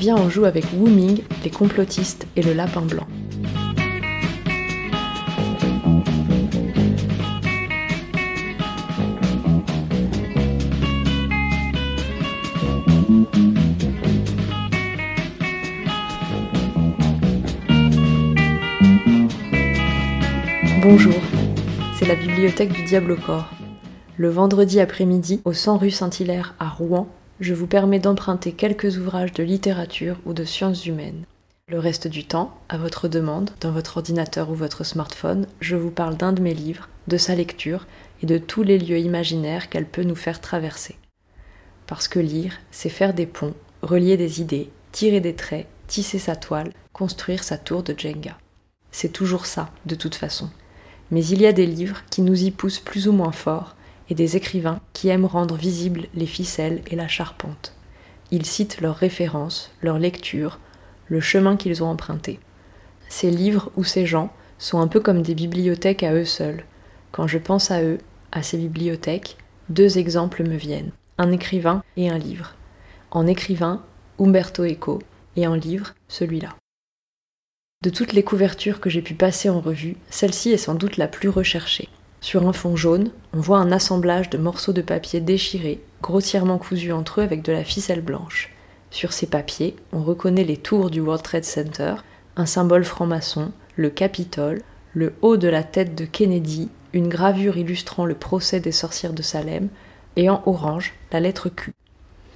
Viens on joue avec Wu Ming, les complotistes et le lapin blanc. Bonjour, c'est la bibliothèque du Diable au corps. Le vendredi après-midi, au 100 rue Saint-Hilaire à Rouen, je vous permets d'emprunter quelques ouvrages de littérature ou de sciences humaines. Le reste du temps, à votre demande, dans votre ordinateur ou votre smartphone, je vous parle d'un de mes livres, de sa lecture et de tous les lieux imaginaires qu'elle peut nous faire traverser. Parce que lire, c'est faire des ponts, relier des idées, tirer des traits, tisser sa toile, construire sa tour de Jenga. C'est toujours ça, de toute façon. Mais il y a des livres qui nous y poussent plus ou moins fort, et des écrivains qui aiment rendre visibles les ficelles et la charpente. Ils citent leurs références, leurs lectures, le chemin qu'ils ont emprunté. Ces livres ou ces gens sont un peu comme des bibliothèques à eux seuls. Quand je pense à eux, à ces bibliothèques, deux exemples me viennent, un écrivain et un livre. En écrivain, Umberto Eco, et en livre, celui-là. De toutes les couvertures que j'ai pu passer en revue, celle-ci est sans doute la plus recherchée. Sur un fond jaune, on voit un assemblage de morceaux de papier déchirés, grossièrement cousus entre eux avec de la ficelle blanche. Sur ces papiers, on reconnaît les tours du World Trade Center, un symbole franc-maçon, le Capitole, le haut de la tête de Kennedy, une gravure illustrant le procès des sorcières de Salem, et en orange, la lettre Q.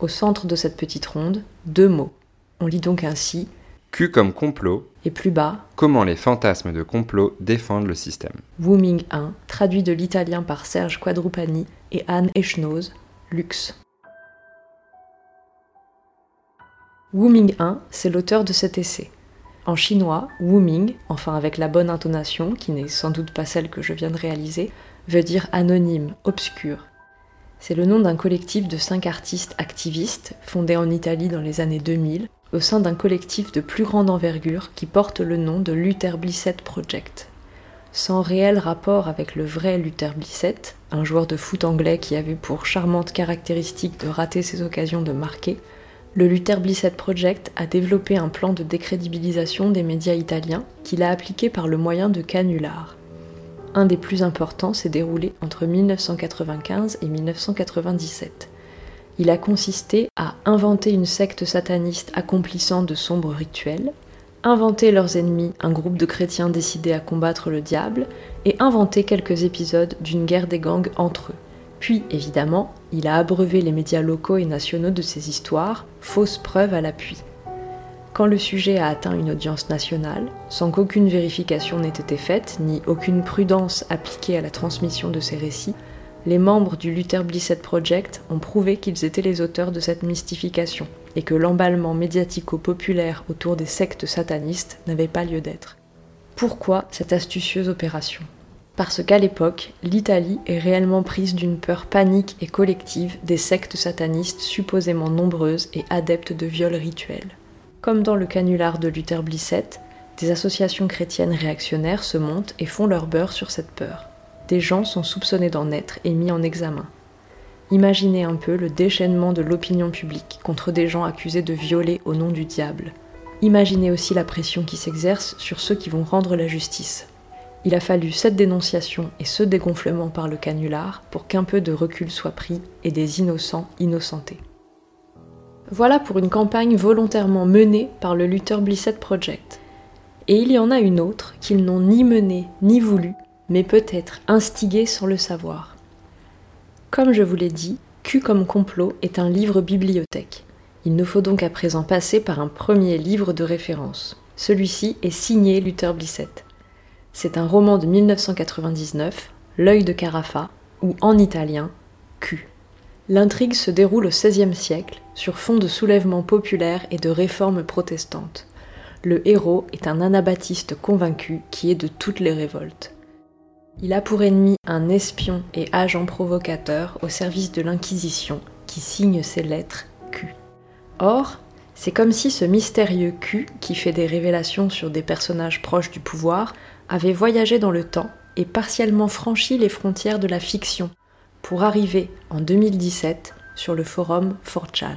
Au centre de cette petite ronde, deux mots. On lit donc ainsi Q comme complot. Et plus bas, Comment les fantasmes de complot défendent le système. Ming 1, traduit de l'italien par Serge Quadrupani et Anne Echnoz, Lux. Ming 1, c'est l'auteur de cet essai. En chinois, Ming, enfin avec la bonne intonation, qui n'est sans doute pas celle que je viens de réaliser, veut dire anonyme, obscur. C'est le nom d'un collectif de cinq artistes activistes, fondé en Italie dans les années 2000, au sein d'un collectif de plus grande envergure qui porte le nom de Luther Blissett Project. Sans réel rapport avec le vrai Luther Blissett, un joueur de foot anglais qui avait pour charmante caractéristique de rater ses occasions de marquer, le Luther Blissett Project a développé un plan de décrédibilisation des médias italiens qu'il a appliqué par le moyen de canulars. Un des plus importants s'est déroulé entre 1995 et 1997 il a consisté à inventer une secte sataniste accomplissant de sombres rituels, inventer leurs ennemis, un groupe de chrétiens décidés à combattre le diable, et inventer quelques épisodes d'une guerre des gangs entre eux. Puis, évidemment, il a abreuvé les médias locaux et nationaux de ces histoires, fausses preuves à l'appui. Quand le sujet a atteint une audience nationale, sans qu'aucune vérification n'ait été faite, ni aucune prudence appliquée à la transmission de ces récits, les membres du Luther Blissett Project ont prouvé qu'ils étaient les auteurs de cette mystification et que l'emballement médiatico-populaire autour des sectes satanistes n'avait pas lieu d'être. Pourquoi cette astucieuse opération? Parce qu'à l'époque, l'Italie est réellement prise d'une peur panique et collective des sectes satanistes supposément nombreuses et adeptes de viols rituels. Comme dans le canular de Luther Blissett, des associations chrétiennes réactionnaires se montent et font leur beurre sur cette peur des gens sont soupçonnés d'en être et mis en examen. Imaginez un peu le déchaînement de l'opinion publique contre des gens accusés de violer au nom du diable. Imaginez aussi la pression qui s'exerce sur ceux qui vont rendre la justice. Il a fallu cette dénonciation et ce dégonflement par le canular pour qu'un peu de recul soit pris et des innocents innocentés. Voilà pour une campagne volontairement menée par le Luther Blissett Project. Et il y en a une autre qu'ils n'ont ni menée ni voulu, mais peut-être instigué sans le savoir. Comme je vous l'ai dit, Q comme complot est un livre bibliothèque. Il nous faut donc à présent passer par un premier livre de référence. Celui-ci est signé Luther Blissett. C'est un roman de 1999, L'œil de Carafa, ou en italien, Q. L'intrigue se déroule au XVIe siècle, sur fond de soulèvement populaire et de réformes protestantes. Le héros est un anabaptiste convaincu qui est de toutes les révoltes. Il a pour ennemi un espion et agent provocateur au service de l'Inquisition qui signe ses lettres Q. Or, c'est comme si ce mystérieux Q, qui fait des révélations sur des personnages proches du pouvoir, avait voyagé dans le temps et partiellement franchi les frontières de la fiction pour arriver en 2017 sur le forum 4chan.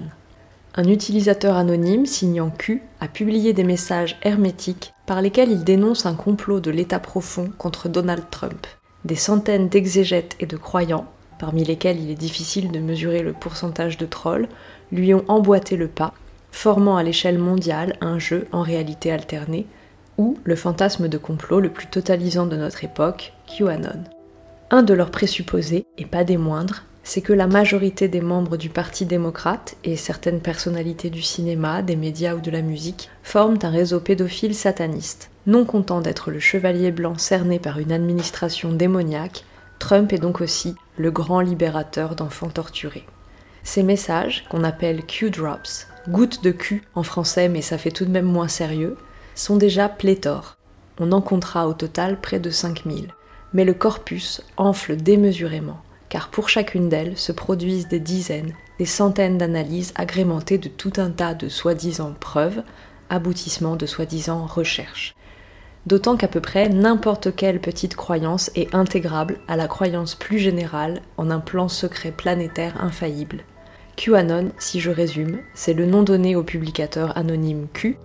Un utilisateur anonyme signant Q a publié des messages hermétiques par lesquels il dénonce un complot de l'État profond contre Donald Trump. Des centaines d'exégètes et de croyants, parmi lesquels il est difficile de mesurer le pourcentage de trolls, lui ont emboîté le pas, formant à l'échelle mondiale un jeu en réalité alternée, ou le fantasme de complot le plus totalisant de notre époque, QAnon. Un de leurs présupposés, et pas des moindres, c'est que la majorité des membres du Parti démocrate et certaines personnalités du cinéma, des médias ou de la musique forment un réseau pédophile sataniste. Non content d'être le chevalier blanc cerné par une administration démoniaque, Trump est donc aussi le grand libérateur d'enfants torturés. Ces messages, qu'on appelle Q-drops, gouttes de cul en français mais ça fait tout de même moins sérieux, sont déjà pléthores. On en comptera au total près de 5000. Mais le corpus enfle démesurément car pour chacune d'elles se produisent des dizaines, des centaines d'analyses agrémentées de tout un tas de soi-disant preuves, aboutissements de soi-disant recherches. D'autant qu'à peu près n'importe quelle petite croyance est intégrable à la croyance plus générale en un plan secret planétaire infaillible. QAnon, si je résume, c'est le nom donné au publicateur anonyme Q,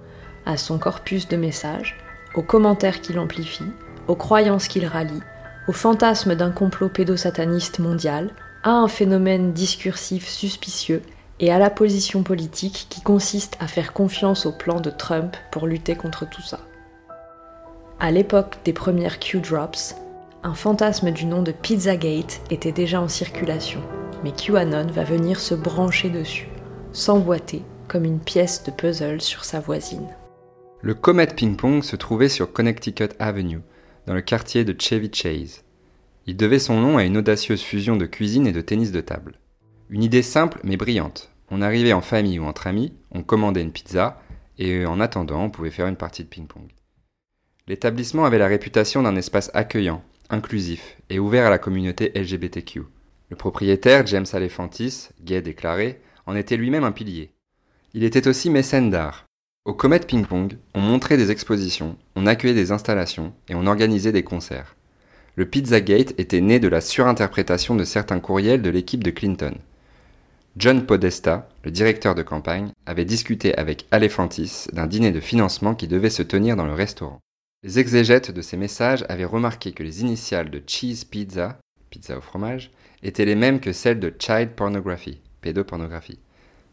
à son corpus de messages, aux commentaires qu'il amplifie, aux croyances qu'il rallie, au fantasme d'un complot pédosataniste mondial, à un phénomène discursif suspicieux et à la position politique qui consiste à faire confiance au plan de Trump pour lutter contre tout ça. À l'époque des premières Q-drops, un fantasme du nom de Pizzagate était déjà en circulation, mais QAnon va venir se brancher dessus, s'emboîter comme une pièce de puzzle sur sa voisine. Le Comet Ping Pong se trouvait sur Connecticut Avenue, dans le quartier de Chevy Chase. Il devait son nom à une audacieuse fusion de cuisine et de tennis de table. Une idée simple mais brillante. On arrivait en famille ou entre amis, on commandait une pizza, et en attendant, on pouvait faire une partie de ping-pong. L'établissement avait la réputation d'un espace accueillant, inclusif et ouvert à la communauté LGBTQ. Le propriétaire, James Alephantis, gay déclaré, en était lui-même un pilier. Il était aussi mécène d'art. Au Comet Ping Pong, on montrait des expositions, on accueillait des installations et on organisait des concerts. Le Pizzagate était né de la surinterprétation de certains courriels de l'équipe de Clinton. John Podesta, le directeur de campagne, avait discuté avec Alephantis d'un dîner de financement qui devait se tenir dans le restaurant. Les exégètes de ces messages avaient remarqué que les initiales de Cheese Pizza, pizza au fromage, étaient les mêmes que celles de Child Pornography, pédopornographie.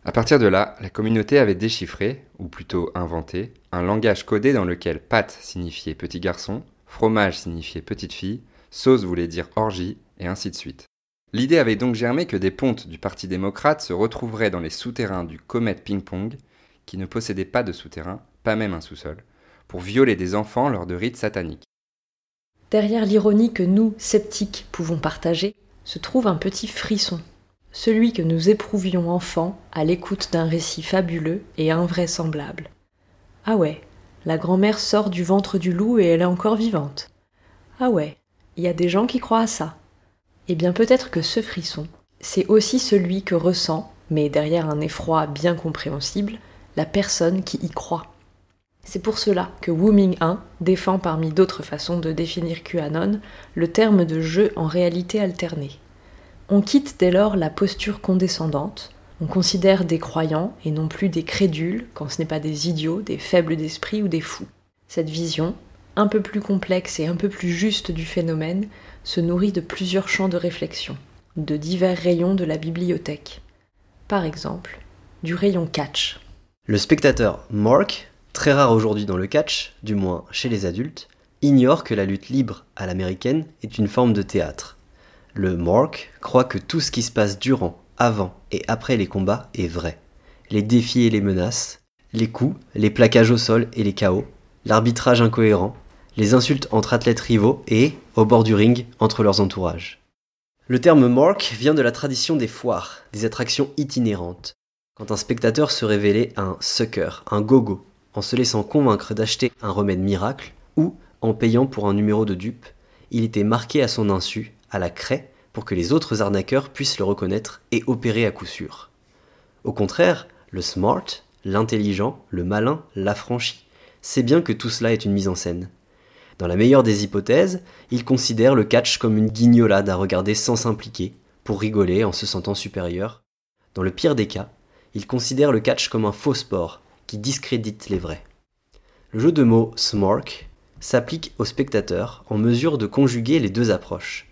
À partir de là, la communauté avait déchiffré, ou plutôt inventé, un langage codé dans lequel pâte signifiait petit garçon, fromage signifiait petite fille, sauce voulait dire orgie, et ainsi de suite. L'idée avait donc germé que des pontes du Parti démocrate se retrouveraient dans les souterrains du Comet Ping Pong, qui ne possédait pas de souterrain, pas même un sous-sol, pour violer des enfants lors de rites sataniques. Derrière l'ironie que nous, sceptiques, pouvons partager, se trouve un petit frisson celui que nous éprouvions enfants à l'écoute d'un récit fabuleux et invraisemblable. Ah ouais, la grand-mère sort du ventre du loup et elle est encore vivante. Ah ouais, il y a des gens qui croient à ça. Eh bien peut-être que ce frisson, c'est aussi celui que ressent, mais derrière un effroi bien compréhensible, la personne qui y croit. C'est pour cela que Ming 1 défend parmi d'autres façons de définir QAnon le terme de jeu en réalité alternée. On quitte dès lors la posture condescendante, on considère des croyants et non plus des crédules quand ce n'est pas des idiots, des faibles d'esprit ou des fous. Cette vision, un peu plus complexe et un peu plus juste du phénomène, se nourrit de plusieurs champs de réflexion, de divers rayons de la bibliothèque. Par exemple, du rayon catch. Le spectateur Mark, très rare aujourd'hui dans le catch, du moins chez les adultes, ignore que la lutte libre à l'américaine est une forme de théâtre le Mork croit que tout ce qui se passe durant, avant et après les combats est vrai. Les défis et les menaces, les coups, les plaquages au sol et les chaos, l'arbitrage incohérent, les insultes entre athlètes rivaux et, au bord du ring, entre leurs entourages. Le terme Mork vient de la tradition des foires, des attractions itinérantes. Quand un spectateur se révélait un sucker, un gogo, en se laissant convaincre d'acheter un remède miracle, ou en payant pour un numéro de dupe, il était marqué à son insu à la craie pour que les autres arnaqueurs puissent le reconnaître et opérer à coup sûr. Au contraire, le smart, l'intelligent, le malin, l'affranchi, sait bien que tout cela est une mise en scène. Dans la meilleure des hypothèses, il considère le catch comme une guignolade à regarder sans s'impliquer, pour rigoler en se sentant supérieur. Dans le pire des cas, Il considère le catch comme un faux sport qui discrédite les vrais. Le jeu de mots smork s'applique au spectateur en mesure de conjuguer les deux approches.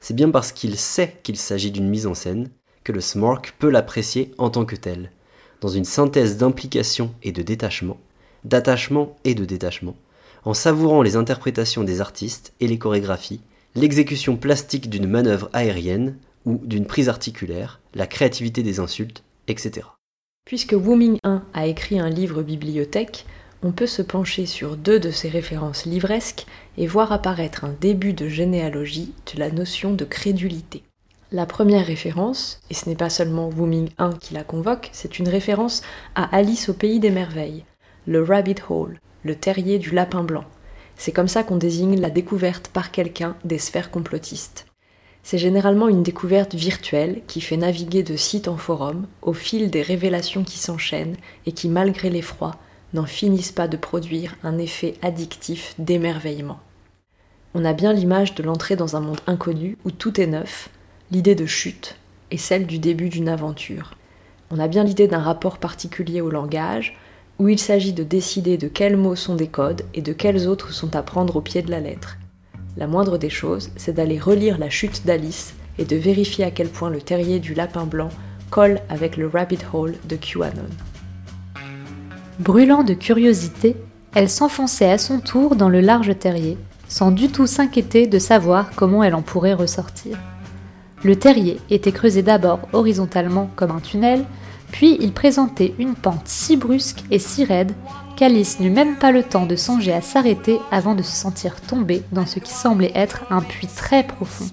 C'est bien parce qu'il sait qu'il s'agit d'une mise en scène que le smork peut l'apprécier en tant que tel, dans une synthèse d'implication et de détachement, d'attachement et de détachement, en savourant les interprétations des artistes et les chorégraphies, l'exécution plastique d'une manœuvre aérienne ou d'une prise articulaire, la créativité des insultes, etc. Puisque Wu Ming 1 a écrit un livre bibliothèque, on peut se pencher sur deux de ses références livresques et voir apparaître un début de généalogie de la notion de crédulité. La première référence, et ce n'est pas seulement Wu Ming 1 qui la convoque, c'est une référence à Alice au pays des merveilles, le Rabbit Hole, le terrier du lapin blanc. C'est comme ça qu'on désigne la découverte par quelqu'un des sphères complotistes. C'est généralement une découverte virtuelle qui fait naviguer de site en forum au fil des révélations qui s'enchaînent et qui, malgré l'effroi, n'en finissent pas de produire un effet addictif d'émerveillement. On a bien l'image de l'entrée dans un monde inconnu où tout est neuf, l'idée de chute et celle du début d'une aventure. On a bien l'idée d'un rapport particulier au langage, où il s'agit de décider de quels mots sont des codes et de quels autres sont à prendre au pied de la lettre. La moindre des choses, c'est d'aller relire la chute d'Alice et de vérifier à quel point le terrier du lapin blanc colle avec le rabbit hole de QAnon. Brûlant de curiosité, elle s'enfonçait à son tour dans le large terrier, sans du tout s'inquiéter de savoir comment elle en pourrait ressortir. Le terrier était creusé d'abord horizontalement comme un tunnel, puis il présentait une pente si brusque et si raide qu'Alice n'eut même pas le temps de songer à s'arrêter avant de se sentir tomber dans ce qui semblait être un puits très profond.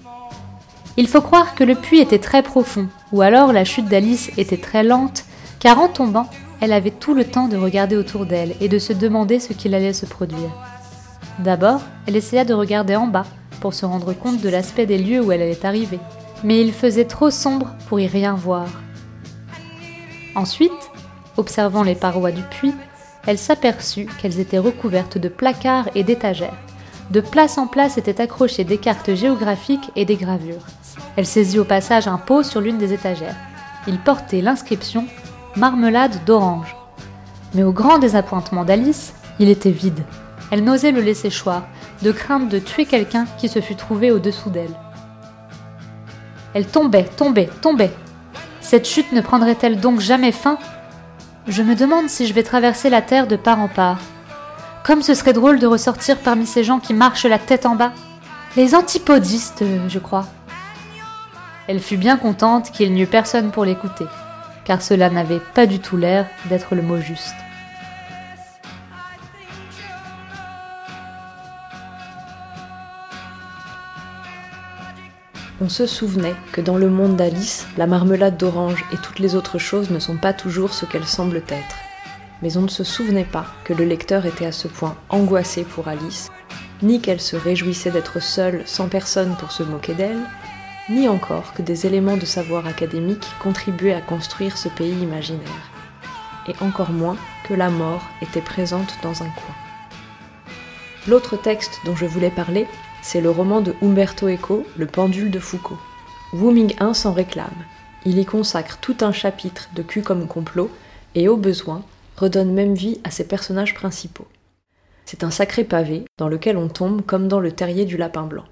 Il faut croire que le puits était très profond, ou alors la chute d'Alice était très lente, car en tombant, elle avait tout le temps de regarder autour d'elle et de se demander ce qu'il allait se produire. D'abord, elle essaya de regarder en bas pour se rendre compte de l'aspect des lieux où elle allait arriver, mais il faisait trop sombre pour y rien voir. Ensuite, observant les parois du puits, elle s'aperçut qu'elles étaient recouvertes de placards et d'étagères. De place en place étaient accrochées des cartes géographiques et des gravures. Elle saisit au passage un pot sur l'une des étagères. Il portait l'inscription Marmelade d'orange. Mais au grand désappointement d'Alice, il était vide. Elle n'osait le laisser choir, de crainte de tuer quelqu'un qui se fût trouvé au-dessous d'elle. Elle tombait, tombait, tombait, cette chute ne prendrait-elle donc jamais fin? Je me demande si je vais traverser la Terre de part en part. Comme ce serait drôle de ressortir parmi ces gens qui marchent la tête en bas. Les antipodistes, je crois. Elle fut bien contente qu'il n'y eût personne pour l'écouter, car cela n'avait pas du tout l'air d'être le mot juste. On se souvenait que dans le monde d'Alice, la marmelade d'orange et toutes les autres choses ne sont pas toujours ce qu'elles semblent être. Mais on ne se souvenait pas que le lecteur était à ce point angoissé pour Alice, ni qu'elle se réjouissait d'être seule sans personne pour se moquer d'elle, ni encore que des éléments de savoir académique contribuaient à construire ce pays imaginaire, et encore moins que la mort était présente dans un coin. L'autre texte dont je voulais parler c'est le roman de Umberto Eco, Le pendule de Foucault. Wu Ming 1 s'en réclame. Il y consacre tout un chapitre de cul comme complot et au besoin redonne même vie à ses personnages principaux. C'est un sacré pavé dans lequel on tombe comme dans le terrier du lapin blanc.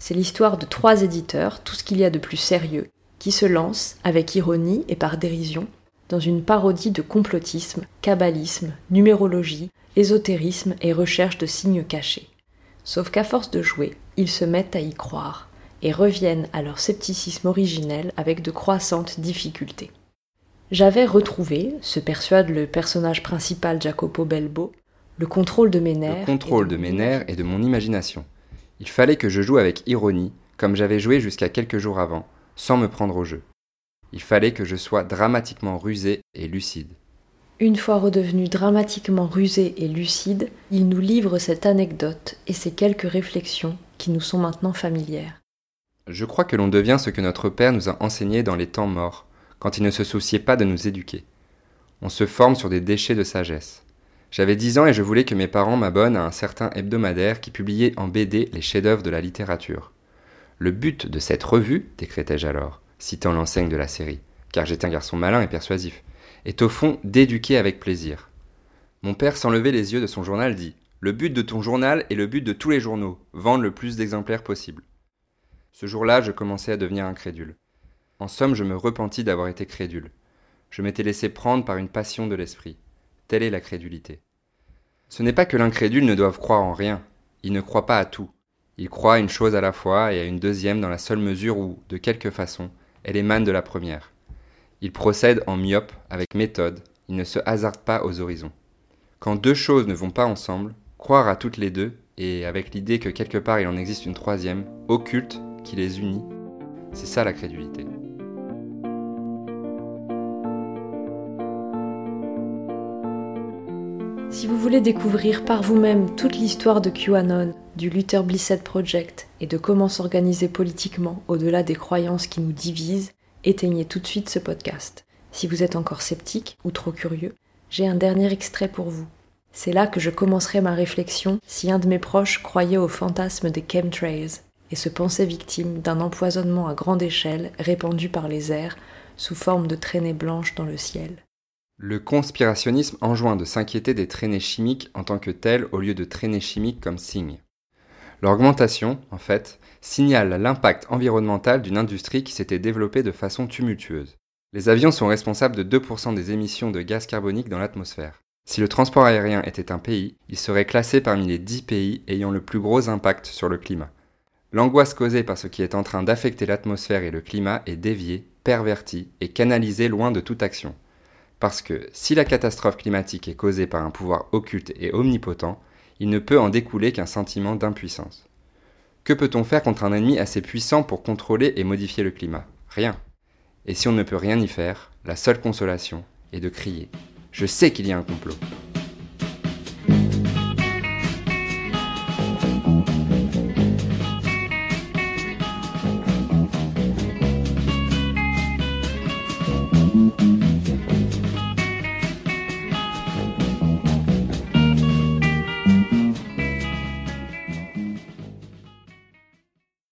C'est l'histoire de trois éditeurs, tout ce qu'il y a de plus sérieux, qui se lancent, avec ironie et par dérision, dans une parodie de complotisme, kabbalisme, numérologie, ésotérisme et recherche de signes cachés. Sauf qu'à force de jouer, ils se mettent à y croire et reviennent à leur scepticisme originel avec de croissantes difficultés. J'avais retrouvé, se persuade le personnage principal Jacopo Belbo, le contrôle de mes nerfs. Le contrôle de, mes nerfs et de mon imagination. Il fallait que je joue avec ironie, comme j'avais joué jusqu'à quelques jours avant, sans me prendre au jeu. Il fallait que je sois dramatiquement rusé et lucide. Une fois redevenu dramatiquement rusé et lucide, il nous livre cette anecdote et ces quelques réflexions qui nous sont maintenant familières. Je crois que l'on devient ce que notre Père nous a enseigné dans les temps morts, quand il ne se souciait pas de nous éduquer. On se forme sur des déchets de sagesse. J'avais dix ans et je voulais que mes parents m'abonnent à un certain hebdomadaire qui publiait en BD les chefs-d'œuvre de la littérature. Le but de cette revue, décrétai-je alors, citant l'enseigne de la série, car j'étais un garçon malin et persuasif, est au fond d'éduquer avec plaisir. Mon père, sans lever les yeux de son journal, dit Le but de ton journal est le but de tous les journaux, vendre le plus d'exemplaires possible. Ce jour-là, je commençais à devenir incrédule. En somme, je me repentis d'avoir été crédule. Je m'étais laissé prendre par une passion de l'esprit. Telle est la crédulité. Ce n'est pas que l'incrédule ne doive croire en rien, il ne croit pas à tout. Il croit à une chose à la fois et à une deuxième dans la seule mesure où, de quelque façon, elle émane de la première. Il procède en myope, avec méthode, il ne se hasarde pas aux horizons. Quand deux choses ne vont pas ensemble, croire à toutes les deux, et avec l'idée que quelque part il en existe une troisième, occulte, qui les unit, c'est ça la crédulité. Si vous voulez découvrir par vous-même toute l'histoire de QAnon, du Luther Blissett Project et de comment s'organiser politiquement au-delà des croyances qui nous divisent, éteignez tout de suite ce podcast. Si vous êtes encore sceptique ou trop curieux, j'ai un dernier extrait pour vous. C'est là que je commencerai ma réflexion si un de mes proches croyait au fantasme des chemtrails et se pensait victime d'un empoisonnement à grande échelle répandu par les airs sous forme de traînées blanches dans le ciel. Le conspirationnisme enjoint de s'inquiéter des traînées chimiques en tant que telles au lieu de traînées chimiques comme signes. L'augmentation, en fait, signale l'impact environnemental d'une industrie qui s'était développée de façon tumultueuse. Les avions sont responsables de 2% des émissions de gaz carbonique dans l'atmosphère. Si le transport aérien était un pays, il serait classé parmi les 10 pays ayant le plus gros impact sur le climat. L'angoisse causée par ce qui est en train d'affecter l'atmosphère et le climat est déviée, pervertie et canalisée loin de toute action. Parce que si la catastrophe climatique est causée par un pouvoir occulte et omnipotent, il ne peut en découler qu'un sentiment d'impuissance. Que peut-on faire contre un ennemi assez puissant pour contrôler et modifier le climat? Rien. Et si on ne peut rien y faire, la seule consolation est de crier ⁇ Je sais qu'il y a un complot !⁇